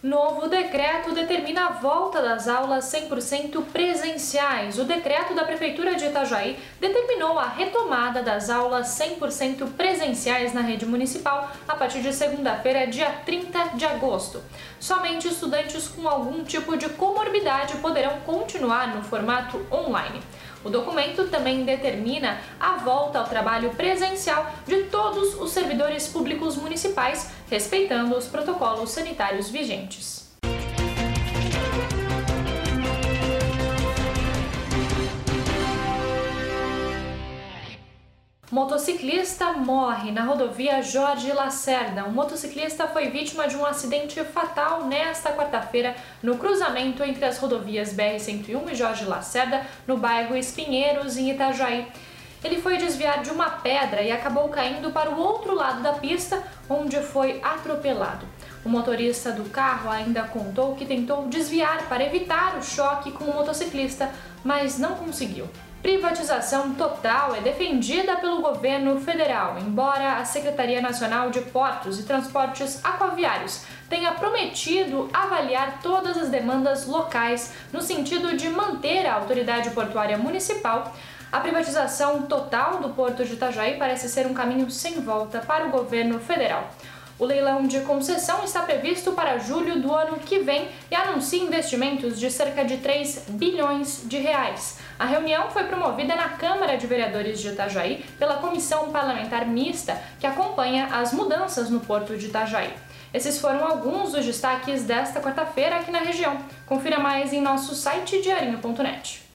Novo decreto determina a volta das aulas 100% presenciais. O decreto da Prefeitura de Itajaí determinou a retomada das aulas 100% presenciais na rede municipal a partir de segunda-feira, dia 30 de agosto. Somente estudantes com algum tipo de comorbidade poderão continuar no formato online. O documento também determina a volta ao trabalho presencial de todos os servidores públicos municipais, respeitando os protocolos sanitários vigentes. Motociclista morre na rodovia Jorge Lacerda. Um motociclista foi vítima de um acidente fatal nesta quarta-feira no cruzamento entre as rodovias BR-101 e Jorge Lacerda, no bairro Espinheiros, em Itajaí. Ele foi desviar de uma pedra e acabou caindo para o outro lado da pista, onde foi atropelado. O motorista do carro ainda contou que tentou desviar para evitar o choque com o motociclista, mas não conseguiu. Privatização total é defendida pelo governo federal, embora a Secretaria Nacional de Portos e Transportes Aquaviários tenha prometido avaliar todas as demandas locais no sentido de manter a autoridade portuária municipal. A privatização total do porto de Itajaí parece ser um caminho sem volta para o governo federal. O leilão de concessão está previsto para julho do ano que vem e anuncia investimentos de cerca de 3 bilhões de reais. A reunião foi promovida na Câmara de Vereadores de Itajaí pela Comissão Parlamentar Mista, que acompanha as mudanças no porto de Itajaí. Esses foram alguns dos destaques desta quarta-feira aqui na região. Confira mais em nosso site diarinho.net.